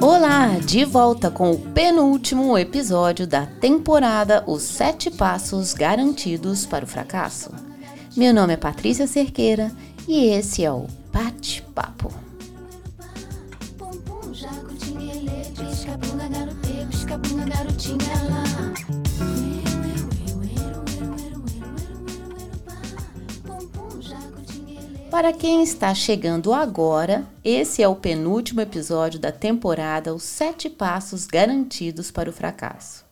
Olá, de volta com o penúltimo episódio da temporada Os Sete Passos Garantidos para o Fracasso. Meu nome é Patrícia Cerqueira e esse é o Bate-Papo. Para quem está chegando agora, esse é o penúltimo episódio da temporada Os Sete Passos Garantidos para o Fracasso.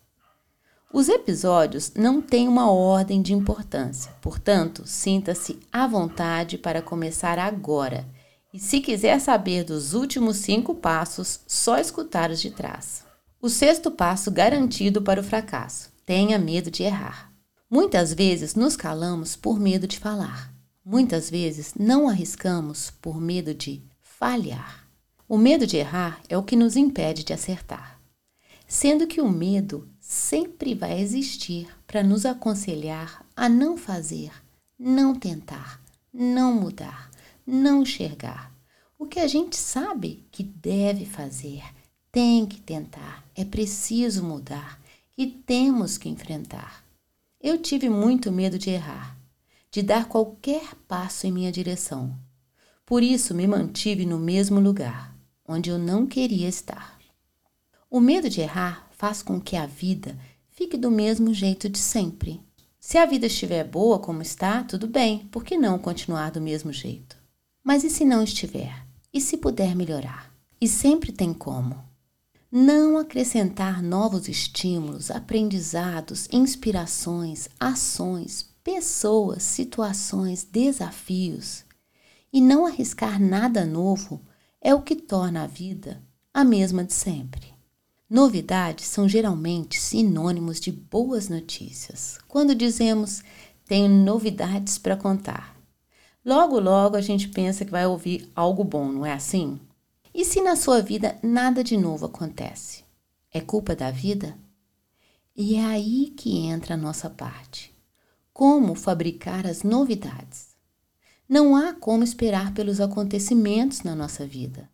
Os episódios não têm uma ordem de importância, portanto, sinta-se à vontade para começar agora. E se quiser saber dos últimos cinco passos, só escutar os de trás. O sexto passo garantido para o fracasso: tenha medo de errar. Muitas vezes nos calamos por medo de falar. Muitas vezes não arriscamos por medo de falhar. O medo de errar é o que nos impede de acertar, sendo que o medo sempre vai existir para nos aconselhar a não fazer, não tentar, não mudar, não enxergar. O que a gente sabe que deve fazer, tem que tentar, é preciso mudar e temos que enfrentar. Eu tive muito medo de errar de dar qualquer passo em minha direção. Por isso me mantive no mesmo lugar, onde eu não queria estar. O medo de errar faz com que a vida fique do mesmo jeito de sempre. Se a vida estiver boa como está, tudo bem, por que não continuar do mesmo jeito? Mas e se não estiver? E se puder melhorar? E sempre tem como. Não acrescentar novos estímulos, aprendizados, inspirações, ações, pessoas, situações, desafios e não arriscar nada novo é o que torna a vida a mesma de sempre. Novidades são geralmente sinônimos de boas notícias. Quando dizemos tenho novidades para contar, logo logo a gente pensa que vai ouvir algo bom, não é assim? E se na sua vida nada de novo acontece? É culpa da vida? E é aí que entra a nossa parte como fabricar as novidades. Não há como esperar pelos acontecimentos na nossa vida.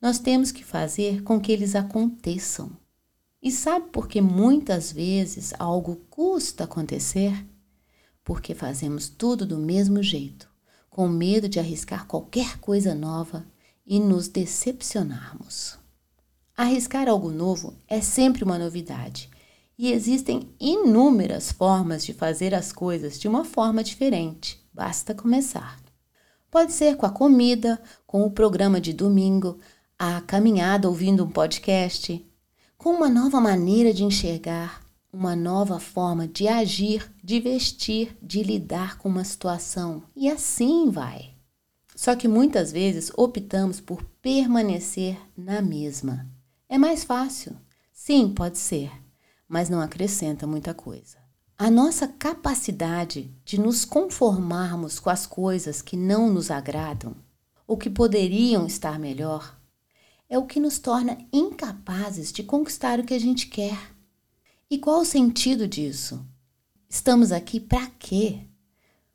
Nós temos que fazer com que eles aconteçam. E sabe por que muitas vezes algo custa acontecer? Porque fazemos tudo do mesmo jeito, com medo de arriscar qualquer coisa nova e nos decepcionarmos. Arriscar algo novo é sempre uma novidade e existem inúmeras formas de fazer as coisas de uma forma diferente, basta começar. Pode ser com a comida, com o programa de domingo, a caminhada ouvindo um podcast, com uma nova maneira de enxergar, uma nova forma de agir, de vestir, de lidar com uma situação. E assim vai. Só que muitas vezes optamos por permanecer na mesma. É mais fácil. Sim, pode ser mas não acrescenta muita coisa. A nossa capacidade de nos conformarmos com as coisas que não nos agradam ou que poderiam estar melhor é o que nos torna incapazes de conquistar o que a gente quer. E qual o sentido disso? Estamos aqui para quê?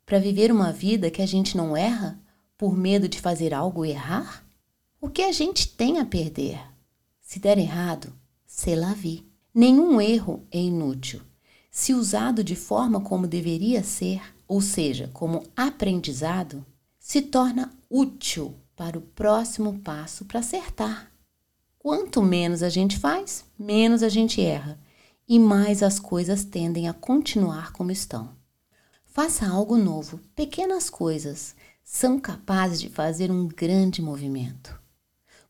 Para viver uma vida que a gente não erra por medo de fazer algo errar? O que a gente tem a perder? Se der errado, se la vie. Nenhum erro é inútil. Se usado de forma como deveria ser, ou seja, como aprendizado, se torna útil para o próximo passo para acertar. Quanto menos a gente faz, menos a gente erra e mais as coisas tendem a continuar como estão. Faça algo novo, pequenas coisas são capazes de fazer um grande movimento.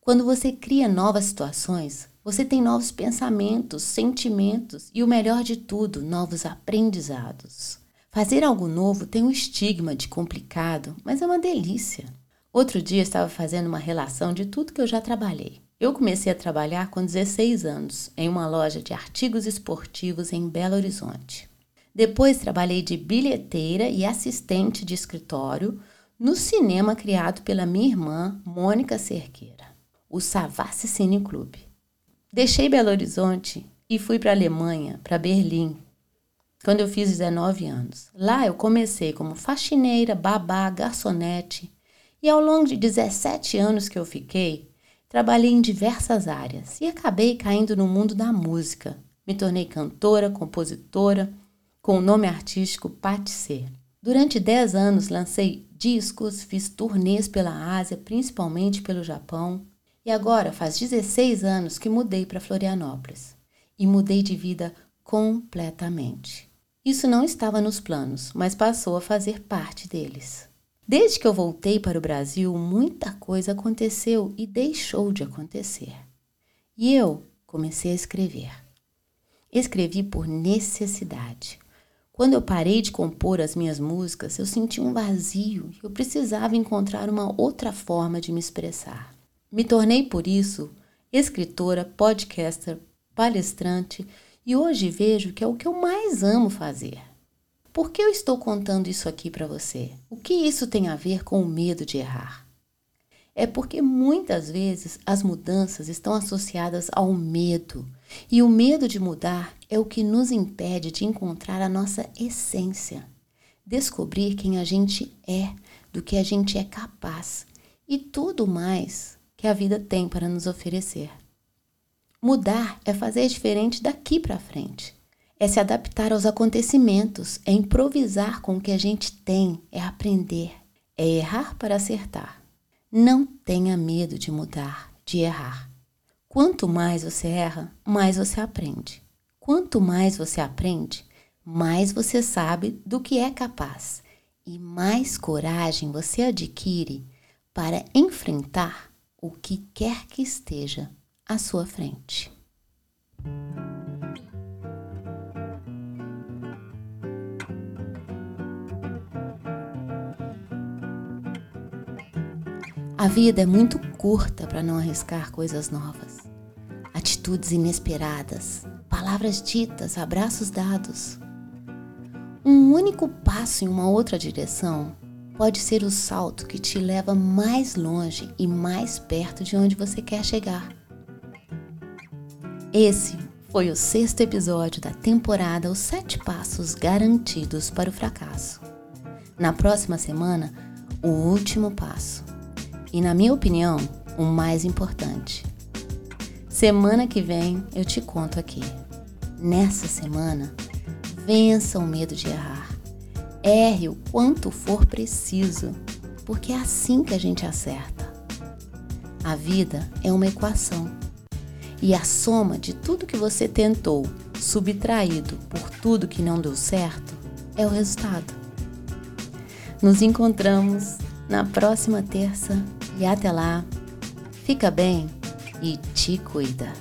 Quando você cria novas situações, você tem novos pensamentos, sentimentos e o melhor de tudo, novos aprendizados. Fazer algo novo tem um estigma de complicado, mas é uma delícia. Outro dia estava fazendo uma relação de tudo que eu já trabalhei. Eu comecei a trabalhar com 16 anos em uma loja de artigos esportivos em Belo Horizonte. Depois trabalhei de bilheteira e assistente de escritório no cinema criado pela minha irmã Mônica Cerqueira, o Savassi Cine Clube. Deixei Belo Horizonte e fui para a Alemanha, para Berlim. quando eu fiz 19 anos. Lá eu comecei como faxineira, babá, garçonete e ao longo de 17 anos que eu fiquei, trabalhei em diversas áreas e acabei caindo no mundo da música. Me tornei cantora, compositora, com o nome artístico C. Durante 10 anos lancei discos, fiz turnês pela Ásia, principalmente pelo Japão, e agora faz 16 anos que mudei para Florianópolis. E mudei de vida completamente. Isso não estava nos planos, mas passou a fazer parte deles. Desde que eu voltei para o Brasil, muita coisa aconteceu e deixou de acontecer. E eu comecei a escrever. Escrevi por necessidade. Quando eu parei de compor as minhas músicas, eu senti um vazio e eu precisava encontrar uma outra forma de me expressar. Me tornei, por isso, escritora, podcaster, palestrante e hoje vejo que é o que eu mais amo fazer. Por que eu estou contando isso aqui para você? O que isso tem a ver com o medo de errar? É porque muitas vezes as mudanças estão associadas ao medo, e o medo de mudar é o que nos impede de encontrar a nossa essência, descobrir quem a gente é, do que a gente é capaz e tudo mais que a vida tem para nos oferecer. Mudar é fazer diferente daqui para frente. É se adaptar aos acontecimentos, é improvisar com o que a gente tem, é aprender, é errar para acertar. Não tenha medo de mudar, de errar. Quanto mais você erra, mais você aprende. Quanto mais você aprende, mais você sabe do que é capaz e mais coragem você adquire para enfrentar o que quer que esteja à sua frente. A vida é muito curta para não arriscar coisas novas, atitudes inesperadas, palavras ditas, abraços dados. Um único passo em uma outra direção pode ser o salto que te leva mais longe e mais perto de onde você quer chegar. Esse foi o sexto episódio da temporada Os Sete Passos Garantidos para o Fracasso. Na próxima semana, o último passo. E, na minha opinião, o mais importante. Semana que vem eu te conto aqui. Nessa semana, vença o medo de errar. Erre o quanto for preciso, porque é assim que a gente acerta. A vida é uma equação e a soma de tudo que você tentou, subtraído por tudo que não deu certo, é o resultado. Nos encontramos na próxima terça e até lá, fica bem e te cuida.